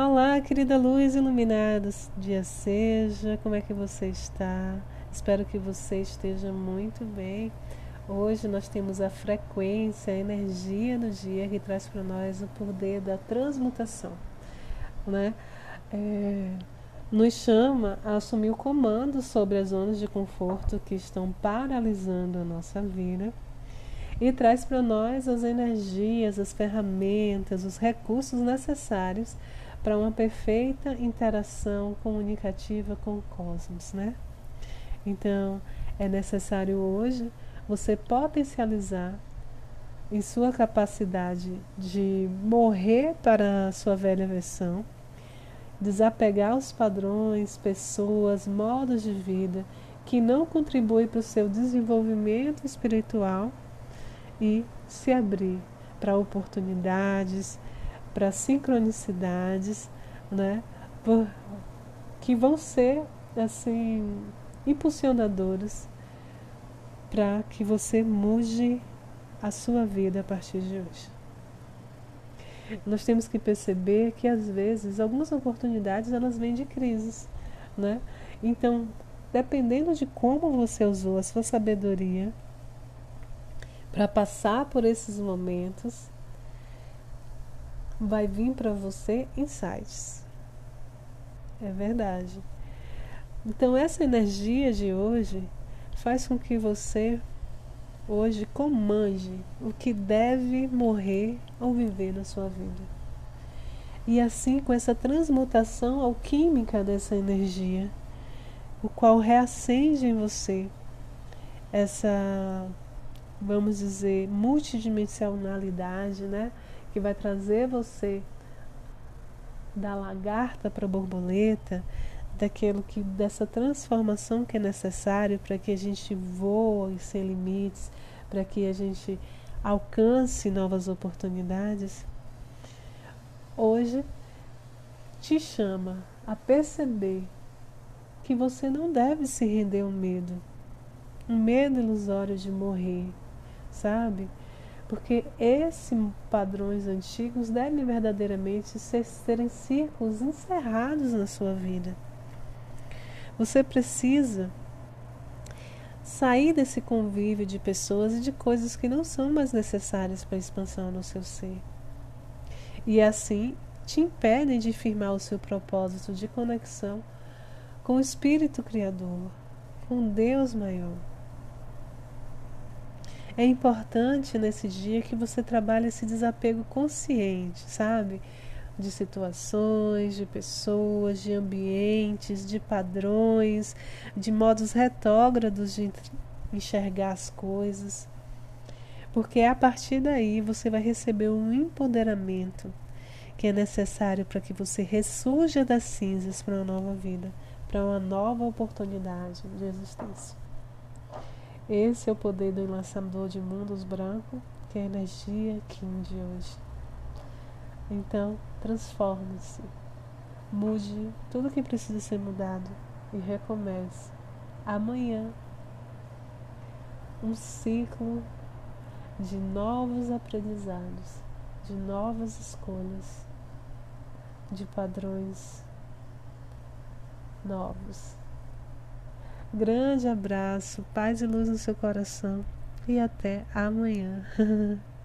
Olá, querida luz iluminados, dia seja, como é que você está? Espero que você esteja muito bem. Hoje nós temos a frequência, a energia do dia que traz para nós o poder da transmutação, né? É, nos chama a assumir o comando sobre as zonas de conforto que estão paralisando a nossa vida e traz para nós as energias, as ferramentas, os recursos necessários para uma perfeita interação comunicativa com o cosmos, né? Então, é necessário hoje você potencializar em sua capacidade de morrer para a sua velha versão, desapegar os padrões, pessoas, modos de vida que não contribuem para o seu desenvolvimento espiritual e se abrir para oportunidades, para sincronicidades, né? que vão ser assim impulsionadoras para que você mude a sua vida a partir de hoje. Nós temos que perceber que às vezes algumas oportunidades elas vêm de crises, né? Então, dependendo de como você usou a sua sabedoria para passar por esses momentos, vai vir para você insights. É verdade. Então, essa energia de hoje faz com que você hoje comande o que deve morrer ou viver na sua vida. E assim, com essa transmutação alquímica dessa energia, o qual reacende em você essa, vamos dizer, multidimensionalidade, né? Que vai trazer você da lagarta para a borboleta, daquilo que dessa transformação que é necessário para que a gente voe sem limites, para que a gente alcance novas oportunidades. Hoje te chama a perceber que você não deve se render ao medo, um medo ilusório de morrer, sabe? Porque esses padrões antigos devem verdadeiramente ser, serem círculos encerrados na sua vida. Você precisa sair desse convívio de pessoas e de coisas que não são mais necessárias para a expansão no seu ser. E assim te impedem de firmar o seu propósito de conexão com o Espírito Criador, com Deus maior. É importante nesse dia que você trabalhe esse desapego consciente, sabe? De situações, de pessoas, de ambientes, de padrões, de modos retrógrados de enxergar as coisas. Porque a partir daí você vai receber um empoderamento que é necessário para que você ressurja das cinzas para uma nova vida, para uma nova oportunidade de existência. Esse é o poder do enlaçador de mundos branco, que é a energia Kim de hoje. Então, transforme-se. Mude tudo que precisa ser mudado e recomece. Amanhã, um ciclo de novos aprendizados, de novas escolhas, de padrões novos. Grande abraço, paz e luz no seu coração e até amanhã.